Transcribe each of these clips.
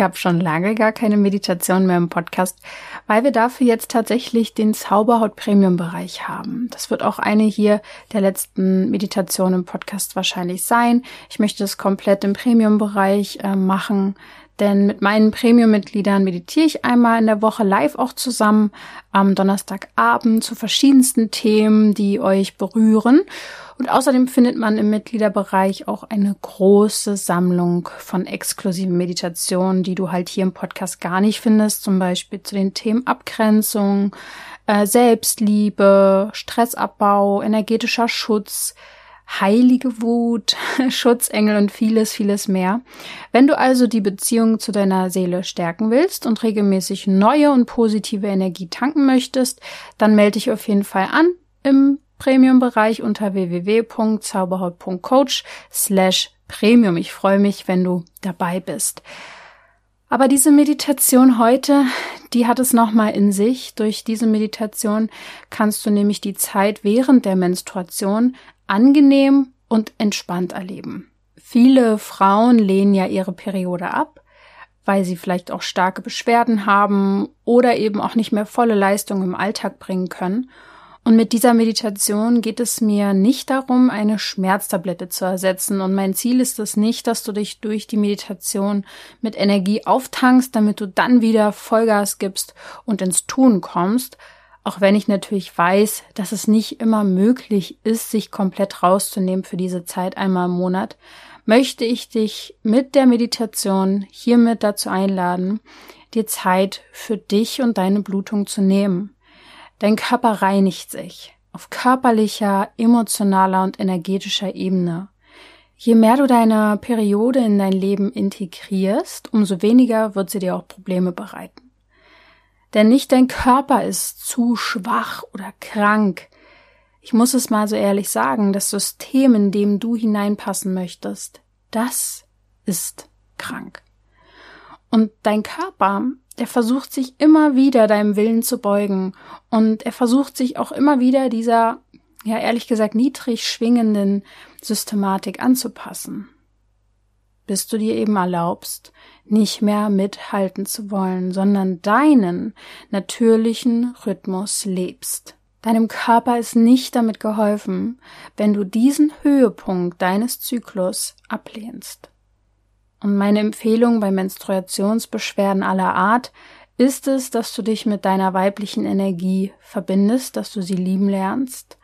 gab schon lange gar keine Meditation mehr im Podcast, weil wir dafür jetzt tatsächlich den Zauberhaut Premium Bereich haben. Das wird auch eine hier der letzten Meditation im Podcast wahrscheinlich sein. Ich möchte es komplett im Premium Bereich äh, machen. Denn mit meinen Premium-Mitgliedern meditiere ich einmal in der Woche live auch zusammen am Donnerstagabend zu verschiedensten Themen, die euch berühren. Und außerdem findet man im Mitgliederbereich auch eine große Sammlung von exklusiven Meditationen, die du halt hier im Podcast gar nicht findest. Zum Beispiel zu den Themen Abgrenzung, äh, Selbstliebe, Stressabbau, energetischer Schutz, heilige Wut, Schutzengel und vieles, vieles mehr. Wenn du also die Beziehung zu deiner Seele stärken willst und regelmäßig neue und positive Energie tanken möchtest, dann melde dich auf jeden Fall an im Premium-Bereich unter www.zauberhaut.coach slash Premium. Ich freue mich, wenn du dabei bist. Aber diese Meditation heute, die hat es nochmal in sich. Durch diese Meditation kannst du nämlich die Zeit während der Menstruation angenehm und entspannt erleben. Viele Frauen lehnen ja ihre Periode ab, weil sie vielleicht auch starke Beschwerden haben oder eben auch nicht mehr volle Leistung im Alltag bringen können. Und mit dieser Meditation geht es mir nicht darum, eine Schmerztablette zu ersetzen. Und mein Ziel ist es nicht, dass du dich durch die Meditation mit Energie auftankst, damit du dann wieder Vollgas gibst und ins Tun kommst. Auch wenn ich natürlich weiß, dass es nicht immer möglich ist, sich komplett rauszunehmen für diese Zeit einmal im Monat, möchte ich dich mit der Meditation hiermit dazu einladen, dir Zeit für dich und deine Blutung zu nehmen. Dein Körper reinigt sich auf körperlicher, emotionaler und energetischer Ebene. Je mehr du deine Periode in dein Leben integrierst, umso weniger wird sie dir auch Probleme bereiten. Denn nicht dein Körper ist zu schwach oder krank. Ich muss es mal so ehrlich sagen, das System, in dem du hineinpassen möchtest, das ist krank. Und dein Körper der versucht sich immer wieder deinem Willen zu beugen und er versucht sich auch immer wieder dieser, ja ehrlich gesagt, niedrig schwingenden Systematik anzupassen. Bis du dir eben erlaubst, nicht mehr mithalten zu wollen, sondern deinen natürlichen Rhythmus lebst. Deinem Körper ist nicht damit geholfen, wenn du diesen Höhepunkt deines Zyklus ablehnst. Und meine Empfehlung bei Menstruationsbeschwerden aller Art ist es, dass du dich mit deiner weiblichen Energie verbindest, dass du sie lieben lernst.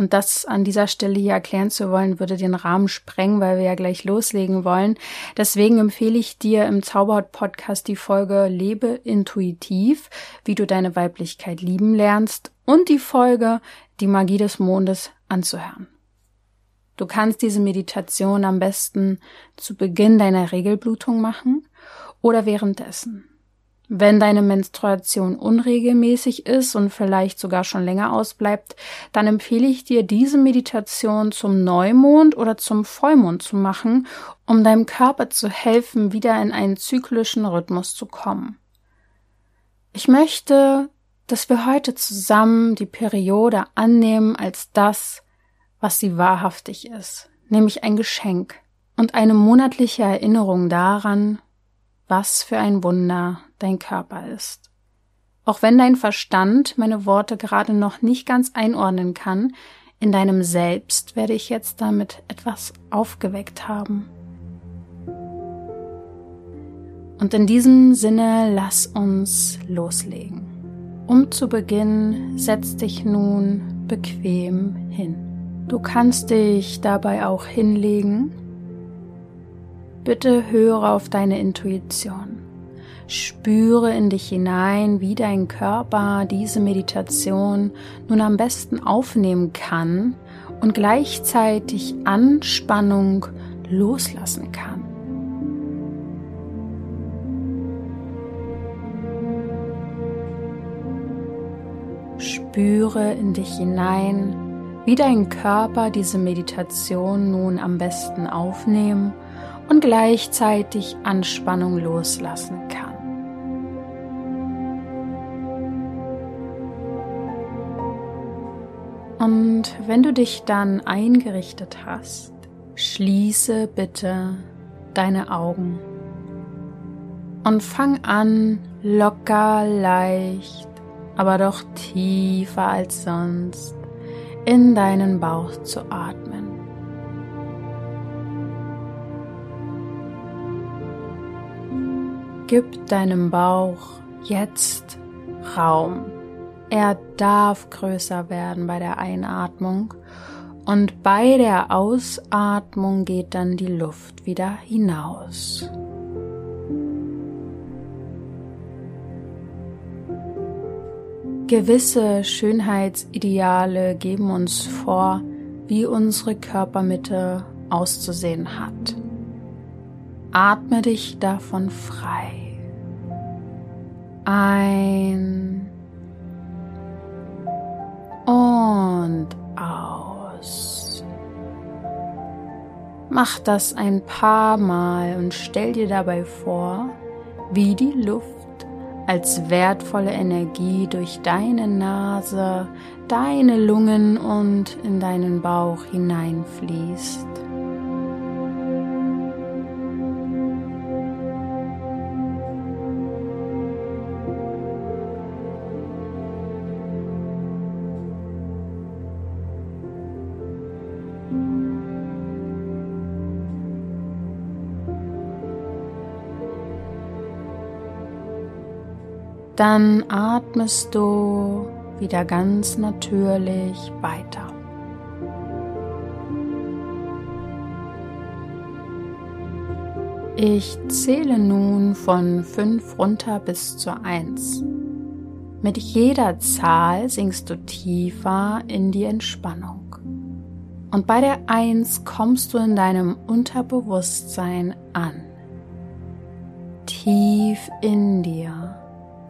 Und das an dieser Stelle hier erklären zu wollen, würde den Rahmen sprengen, weil wir ja gleich loslegen wollen. Deswegen empfehle ich dir im Zauberhaut-Podcast die Folge Lebe intuitiv, wie du deine Weiblichkeit lieben lernst und die Folge Die Magie des Mondes anzuhören. Du kannst diese Meditation am besten zu Beginn deiner Regelblutung machen oder währenddessen. Wenn deine Menstruation unregelmäßig ist und vielleicht sogar schon länger ausbleibt, dann empfehle ich dir, diese Meditation zum Neumond oder zum Vollmond zu machen, um deinem Körper zu helfen, wieder in einen zyklischen Rhythmus zu kommen. Ich möchte, dass wir heute zusammen die Periode annehmen als das, was sie wahrhaftig ist, nämlich ein Geschenk und eine monatliche Erinnerung daran, was für ein Wunder dein Körper ist. Auch wenn dein Verstand meine Worte gerade noch nicht ganz einordnen kann, in deinem Selbst werde ich jetzt damit etwas aufgeweckt haben. Und in diesem Sinne lass uns loslegen. Um zu beginnen, setz dich nun bequem hin. Du kannst dich dabei auch hinlegen. Bitte höre auf deine Intuition. Spüre in dich hinein, wie dein Körper diese Meditation nun am besten aufnehmen kann und gleichzeitig Anspannung loslassen kann. Spüre in dich hinein, wie dein Körper diese Meditation nun am besten aufnehmen und gleichzeitig Anspannung loslassen kann. Und wenn du dich dann eingerichtet hast, schließe bitte deine Augen und fang an, locker, leicht, aber doch tiefer als sonst in deinen Bauch zu atmen. Gib deinem Bauch jetzt Raum. Er darf größer werden bei der Einatmung und bei der Ausatmung geht dann die Luft wieder hinaus. Gewisse Schönheitsideale geben uns vor, wie unsere Körpermitte auszusehen hat. Atme dich davon frei. Ein und aus. Mach das ein paar Mal und stell dir dabei vor, wie die Luft als wertvolle Energie durch deine Nase, deine Lungen und in deinen Bauch hineinfließt. Dann atmest du wieder ganz natürlich weiter. Ich zähle nun von 5 runter bis zur 1. Mit jeder Zahl sinkst du tiefer in die Entspannung. Und bei der 1 kommst du in deinem Unterbewusstsein an. Tief in dir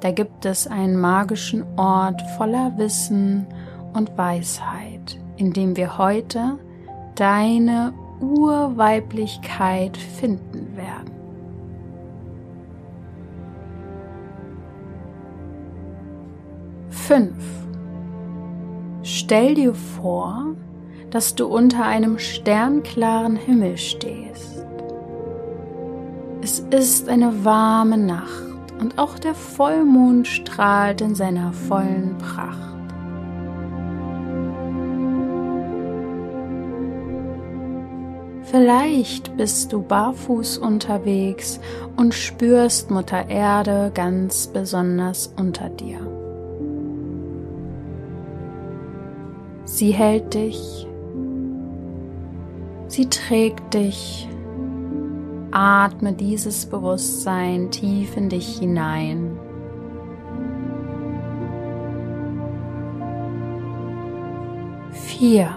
da gibt es einen magischen Ort voller Wissen und Weisheit, in dem wir heute deine Urweiblichkeit finden werden. Fünf. Stell dir vor, dass du unter einem sternklaren Himmel stehst. Es ist eine warme Nacht und auch der Vollmond strahlt in seiner vollen Pracht. Vielleicht bist du barfuß unterwegs und spürst Mutter Erde ganz besonders unter dir. Sie hält dich, sie trägt dich Atme dieses Bewusstsein tief in dich hinein. Vier.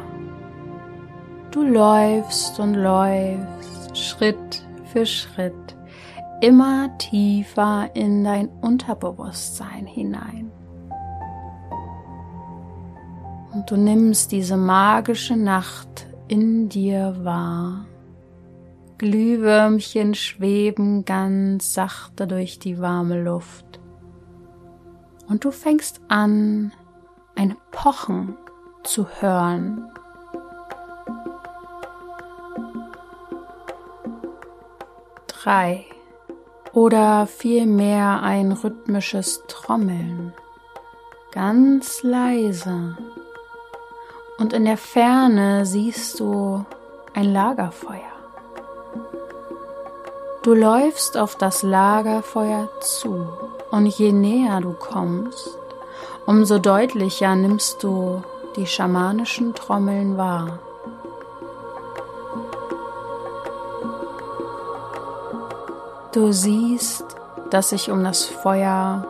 Du läufst und läufst Schritt für Schritt immer tiefer in dein Unterbewusstsein hinein. Und du nimmst diese magische Nacht in dir wahr. Glühwürmchen schweben ganz sachte durch die warme Luft. Und du fängst an, ein Pochen zu hören. Drei oder vielmehr ein rhythmisches Trommeln, ganz leise. Und in der Ferne siehst du ein Lagerfeuer. Du läufst auf das Lagerfeuer zu und je näher du kommst, umso deutlicher nimmst du die schamanischen Trommeln wahr. Du siehst, dass sich um das Feuer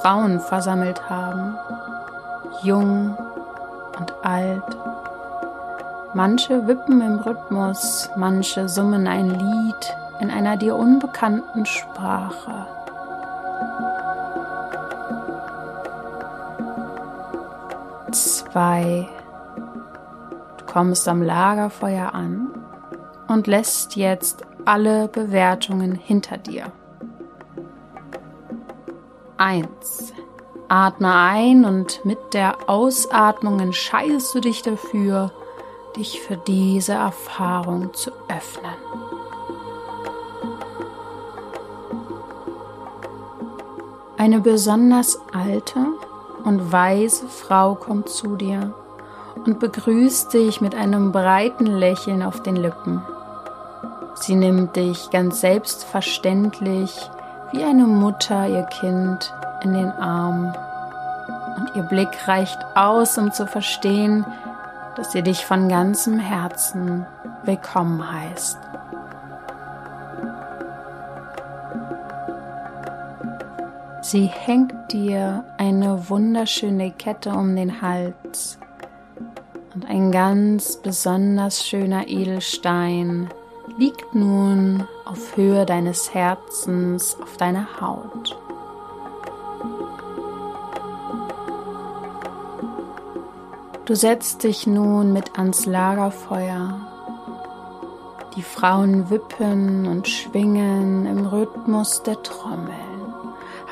Frauen versammelt haben, jung und alt. Manche wippen im Rhythmus, manche summen ein Lied in einer dir unbekannten Sprache. 2. Du kommst am Lagerfeuer an und lässt jetzt alle Bewertungen hinter dir. 1. Atme ein und mit der Ausatmung entscheidest du dich dafür, dich für diese Erfahrung zu öffnen. Eine besonders alte und weise Frau kommt zu dir und begrüßt dich mit einem breiten Lächeln auf den Lippen. Sie nimmt dich ganz selbstverständlich wie eine Mutter ihr Kind in den Arm und ihr Blick reicht aus, um zu verstehen, dass sie dich von ganzem Herzen willkommen heißt. Sie hängt dir eine wunderschöne Kette um den Hals und ein ganz besonders schöner Edelstein liegt nun auf Höhe deines Herzens auf deiner Haut. Du setzt dich nun mit ans Lagerfeuer. Die Frauen wippen und schwingen im Rhythmus der Trommel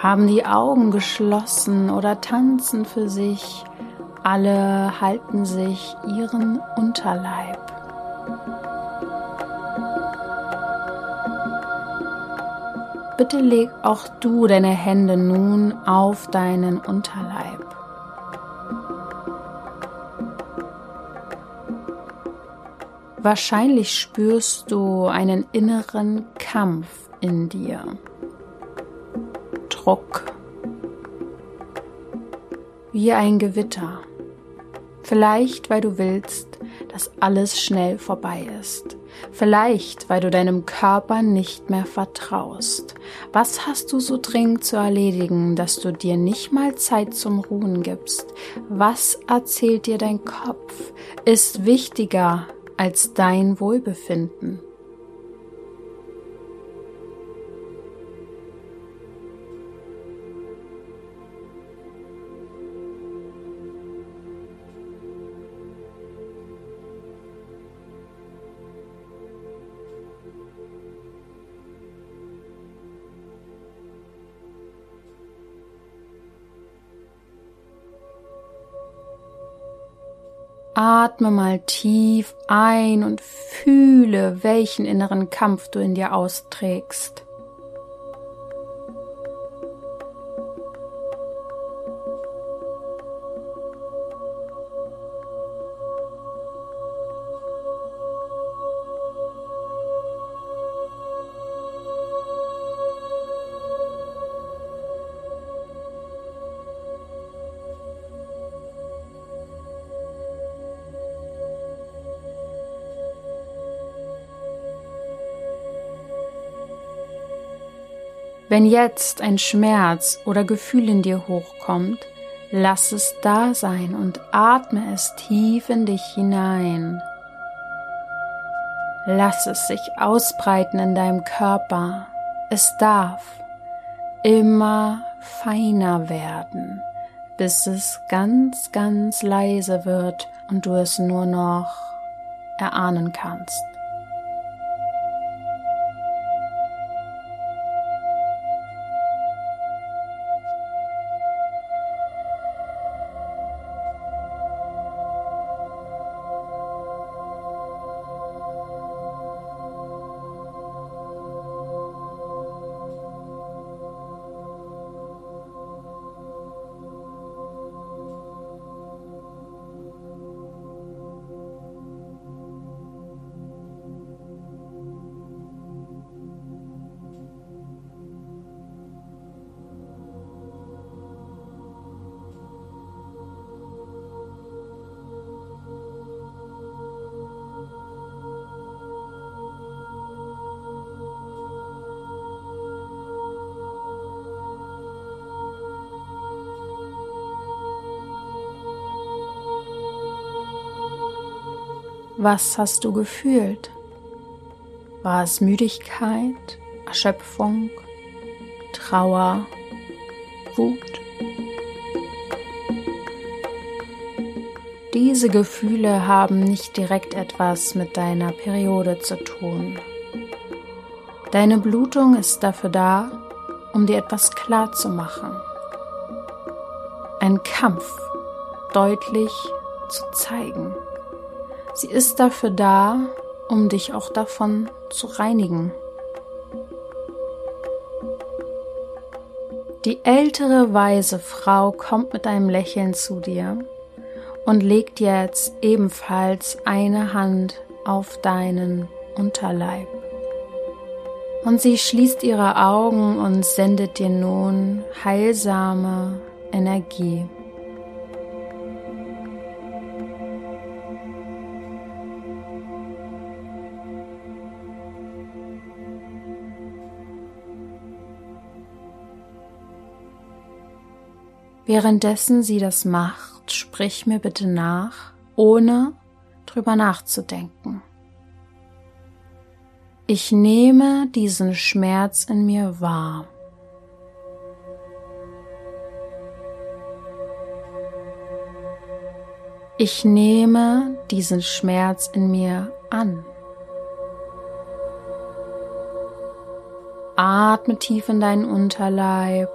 haben die Augen geschlossen oder tanzen für sich. Alle halten sich ihren Unterleib. Bitte leg auch du deine Hände nun auf deinen Unterleib. Wahrscheinlich spürst du einen inneren Kampf in dir. Druck, wie ein Gewitter. Vielleicht, weil du willst, dass alles schnell vorbei ist. Vielleicht, weil du deinem Körper nicht mehr vertraust. Was hast du so dringend zu erledigen, dass du dir nicht mal Zeit zum Ruhen gibst? Was erzählt dir dein Kopf? Ist wichtiger als dein Wohlbefinden. Atme mal tief ein und fühle, welchen inneren Kampf du in dir austrägst. Wenn jetzt ein Schmerz oder Gefühl in dir hochkommt, lass es da sein und atme es tief in dich hinein. Lass es sich ausbreiten in deinem Körper. Es darf immer feiner werden, bis es ganz, ganz leise wird und du es nur noch erahnen kannst. Was hast du gefühlt? War es Müdigkeit, Erschöpfung, Trauer, Wut? Diese Gefühle haben nicht direkt etwas mit deiner Periode zu tun. Deine Blutung ist dafür da, um dir etwas klar zu machen. Ein Kampf deutlich zu zeigen. Sie ist dafür da, um dich auch davon zu reinigen. Die ältere weise Frau kommt mit einem Lächeln zu dir und legt jetzt ebenfalls eine Hand auf deinen Unterleib. Und sie schließt ihre Augen und sendet dir nun heilsame Energie. Währenddessen sie das macht, sprich mir bitte nach, ohne drüber nachzudenken. Ich nehme diesen Schmerz in mir wahr. Ich nehme diesen Schmerz in mir an. Atme tief in deinen Unterleib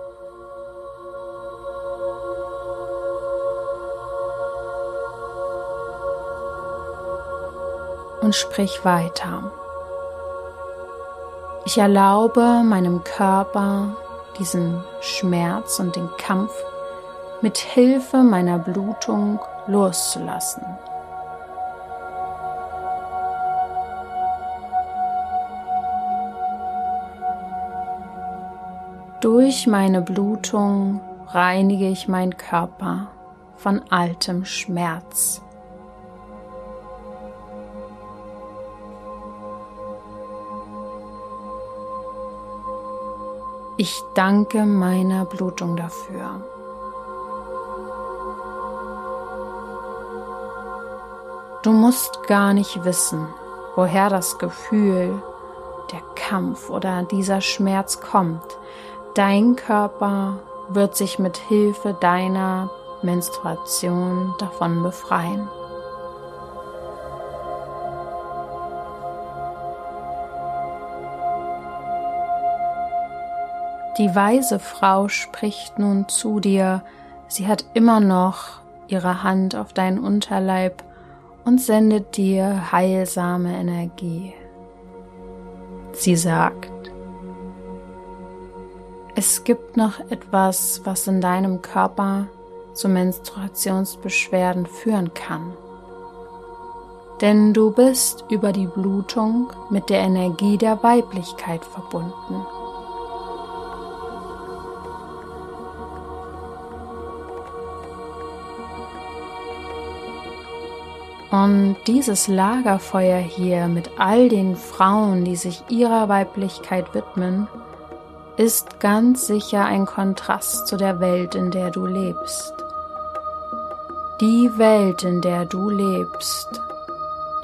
und sprich weiter. Ich erlaube meinem Körper diesen Schmerz und den Kampf mit Hilfe meiner Blutung loszulassen. Durch meine Blutung reinige ich meinen Körper von altem Schmerz. Ich danke meiner Blutung dafür. Du musst gar nicht wissen, woher das Gefühl, der Kampf oder dieser Schmerz kommt. Dein Körper wird sich mit Hilfe deiner Menstruation davon befreien. Die weise Frau spricht nun zu dir, sie hat immer noch ihre Hand auf deinen Unterleib und sendet dir heilsame Energie. Sie sagt, es gibt noch etwas, was in deinem Körper zu Menstruationsbeschwerden führen kann. Denn du bist über die Blutung mit der Energie der Weiblichkeit verbunden. Und dieses Lagerfeuer hier mit all den Frauen, die sich ihrer Weiblichkeit widmen, ist ganz sicher ein Kontrast zu der Welt, in der du lebst. Die Welt, in der du lebst.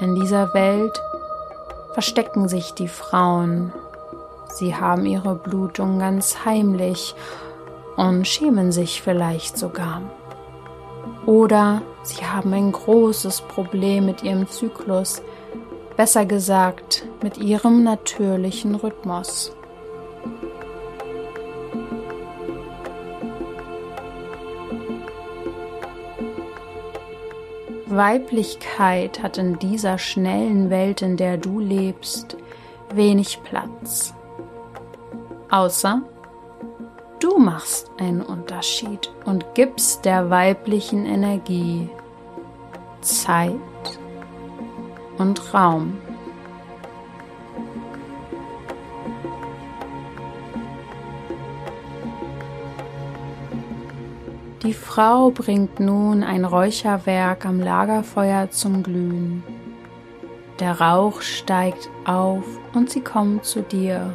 In dieser Welt verstecken sich die Frauen. Sie haben ihre Blutung ganz heimlich und schämen sich vielleicht sogar. Oder sie haben ein großes Problem mit ihrem Zyklus, besser gesagt mit ihrem natürlichen Rhythmus. Weiblichkeit hat in dieser schnellen Welt, in der du lebst, wenig Platz. Außer Du machst einen Unterschied und gibst der weiblichen Energie Zeit und Raum. Die Frau bringt nun ein Räucherwerk am Lagerfeuer zum Glühen. Der Rauch steigt auf und sie kommt zu dir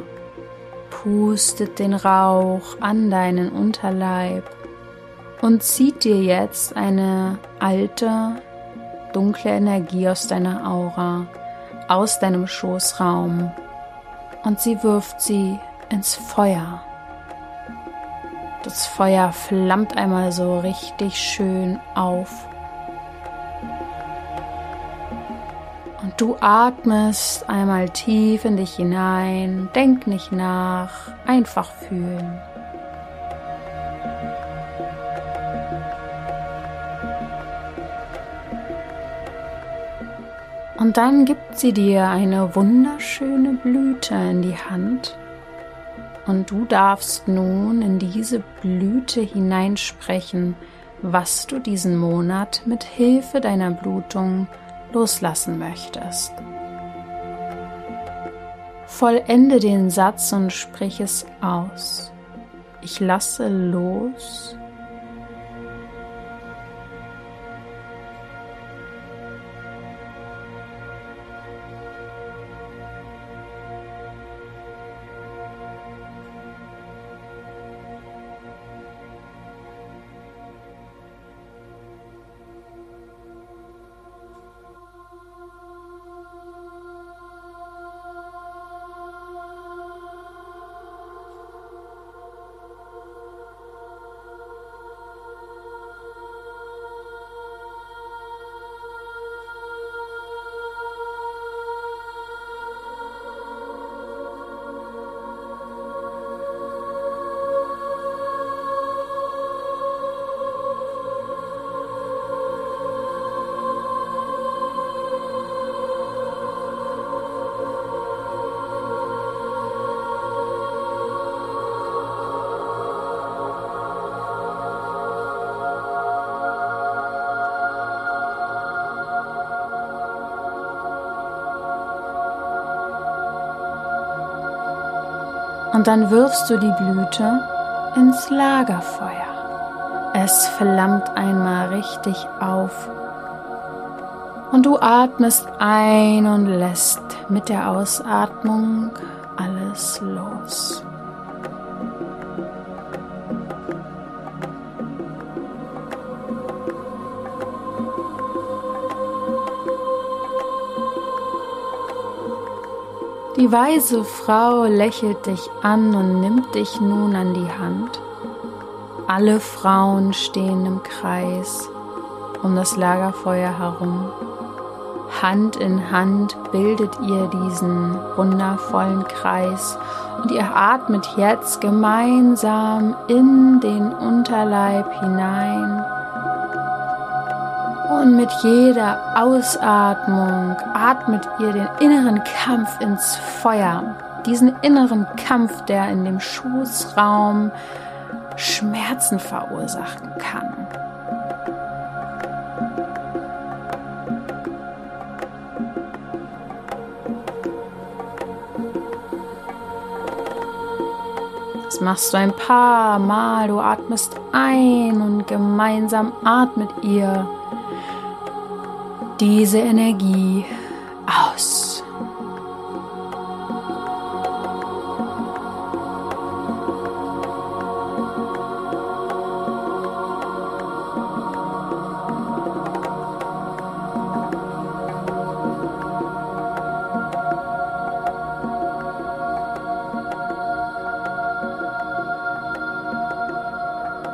pustet den Rauch an deinen Unterleib und zieht dir jetzt eine alte, dunkle Energie aus deiner Aura, aus deinem Schoßraum und sie wirft sie ins Feuer. Das Feuer flammt einmal so richtig schön auf Du atmest einmal tief in dich hinein, denk nicht nach, einfach fühlen. Und dann gibt sie dir eine wunderschöne Blüte in die Hand. Und du darfst nun in diese Blüte hineinsprechen, was du diesen Monat mit Hilfe deiner Blutung loslassen möchtest. Vollende den Satz und sprich es aus. Ich lasse los Und dann wirfst du die Blüte ins Lagerfeuer. Es flammt einmal richtig auf. Und du atmest ein und lässt mit der Ausatmung alles los. Die weise Frau lächelt dich an und nimmt dich nun an die Hand. Alle Frauen stehen im Kreis um das Lagerfeuer herum. Hand in Hand bildet ihr diesen wundervollen Kreis und ihr atmet jetzt gemeinsam in den Unterleib hinein und mit jeder Ausatmung atmet ihr den inneren Kampf ins Feuer. Diesen inneren Kampf, der in dem Schoßraum Schmerzen verursachen kann. Das machst du ein paar Mal. Du atmest ein und gemeinsam atmet ihr diese Energie aus.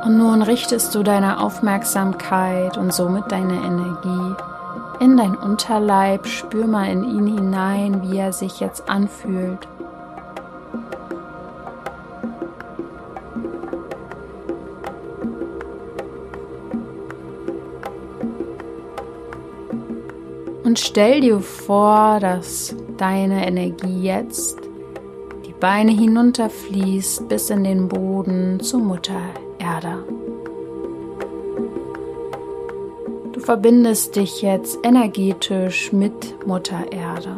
Und nun richtest du deine Aufmerksamkeit und somit deine Energie in dein Unterleib, spür mal in ihn hinein, wie er sich jetzt anfühlt. Und stell dir vor, dass deine Energie jetzt die Beine hinunterfließt bis in den Boden zur Mutter Erde. Verbindest dich jetzt energetisch mit Mutter Erde.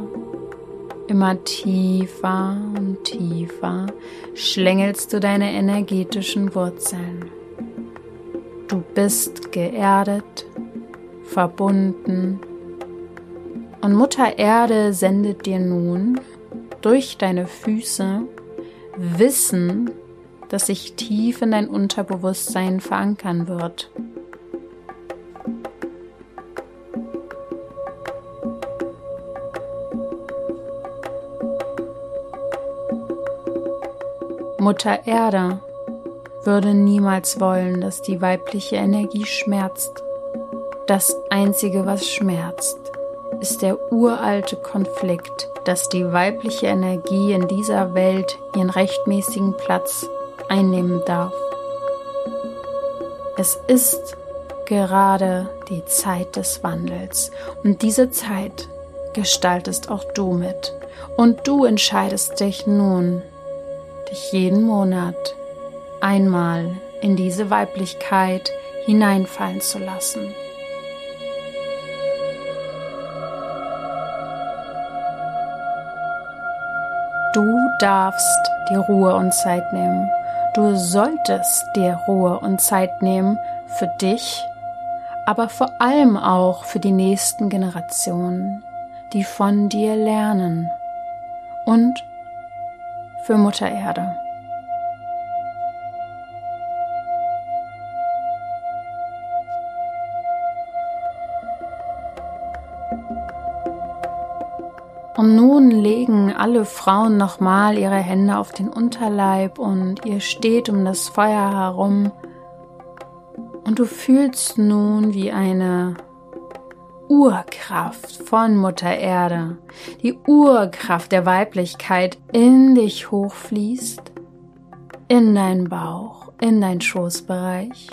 Immer tiefer und tiefer schlängelst du deine energetischen Wurzeln. Du bist geerdet, verbunden und Mutter Erde sendet dir nun durch deine Füße Wissen, das sich tief in dein Unterbewusstsein verankern wird. Mutter Erde würde niemals wollen, dass die weibliche Energie schmerzt. Das Einzige, was schmerzt, ist der uralte Konflikt, dass die weibliche Energie in dieser Welt ihren rechtmäßigen Platz einnehmen darf. Es ist gerade die Zeit des Wandels und diese Zeit gestaltest auch du mit und du entscheidest dich nun, dich jeden Monat einmal in diese Weiblichkeit hineinfallen zu lassen. Du darfst dir Ruhe und Zeit nehmen. Du solltest dir Ruhe und Zeit nehmen für dich, aber vor allem auch für die nächsten Generationen, die von dir lernen und für Mutter Erde. Und nun legen alle Frauen nochmal ihre Hände auf den Unterleib und ihr steht um das Feuer herum. Und du fühlst nun, wie eine Urkraft von Mutter Erde, die Urkraft der Weiblichkeit in dich hochfließt, in deinen Bauch, in deinen Schoßbereich.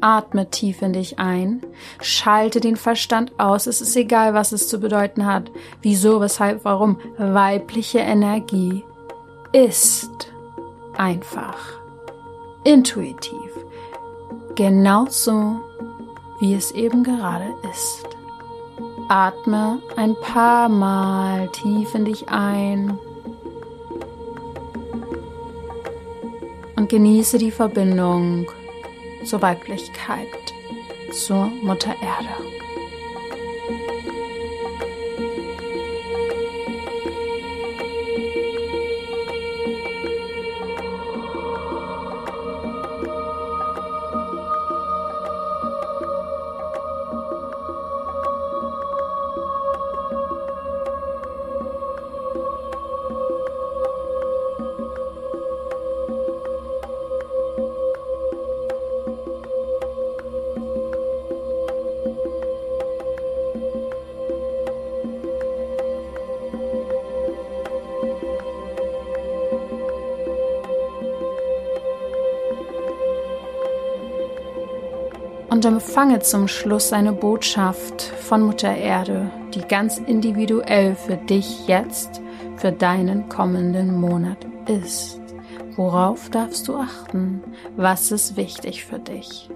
Atme tief in dich ein, schalte den Verstand aus, es ist egal, was es zu bedeuten hat, wieso, weshalb, warum. Weibliche Energie ist einfach, intuitiv, genauso wie es eben gerade ist. Atme ein paar Mal tief in dich ein und genieße die Verbindung zur Weiblichkeit, zur Mutter Erde. Und empfange zum Schluss eine Botschaft von Mutter Erde, die ganz individuell für dich jetzt, für deinen kommenden Monat ist. Worauf darfst du achten? Was ist wichtig für dich?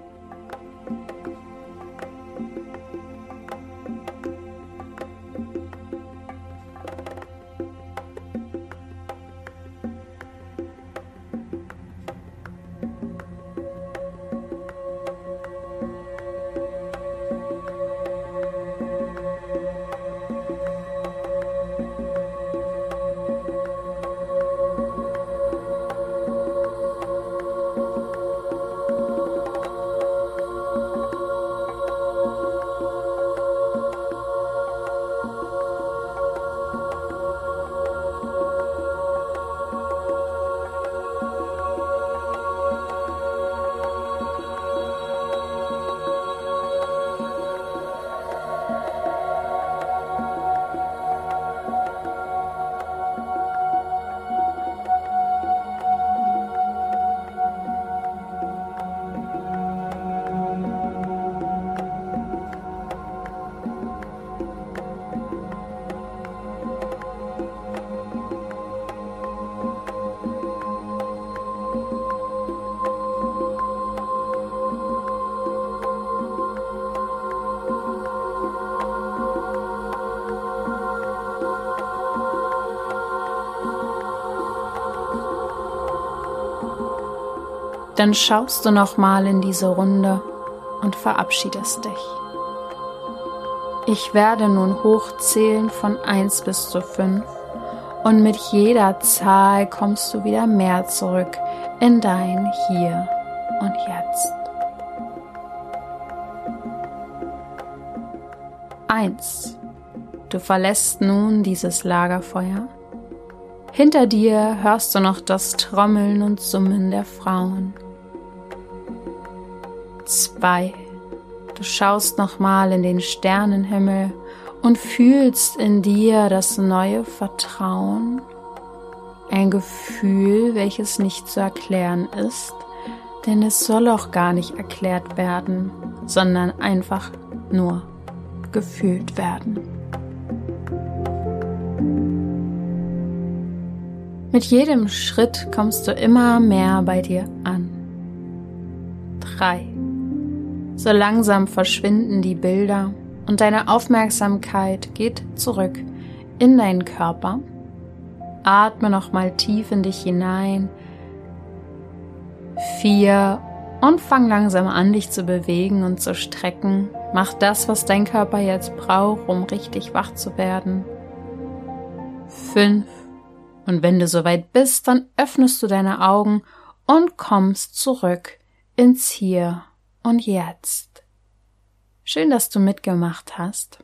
Dann schaust du nochmal in diese Runde und verabschiedest dich. Ich werde nun hochzählen von 1 bis zu 5 und mit jeder Zahl kommst du wieder mehr zurück in dein Hier und Jetzt. 1. Du verlässt nun dieses Lagerfeuer. Hinter dir hörst du noch das Trommeln und Summen der Frauen zwei. Du schaust nochmal in den Sternenhimmel und fühlst in dir das neue Vertrauen, ein Gefühl, welches nicht zu erklären ist, denn es soll auch gar nicht erklärt werden, sondern einfach nur gefühlt werden. Mit jedem Schritt kommst du immer mehr bei dir an. Drei. So langsam verschwinden die Bilder und deine Aufmerksamkeit geht zurück in deinen Körper. Atme nochmal tief in dich hinein. Vier. Und fang langsam an, dich zu bewegen und zu strecken. Mach das, was dein Körper jetzt braucht, um richtig wach zu werden. Fünf. Und wenn du soweit bist, dann öffnest du deine Augen und kommst zurück ins Hier und Jetzt. Schön, dass du mitgemacht hast.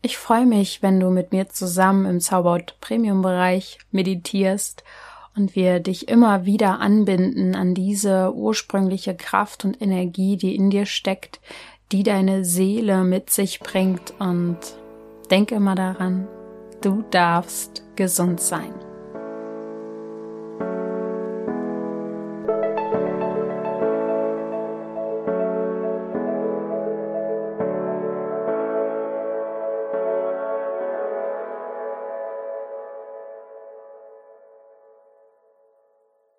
Ich freue mich, wenn du mit mir zusammen im Zauberhaut Premium Bereich meditierst und wir dich immer wieder anbinden an diese ursprüngliche Kraft und Energie, die in dir steckt, die deine Seele mit sich bringt und denk immer daran, du darfst gesund sein.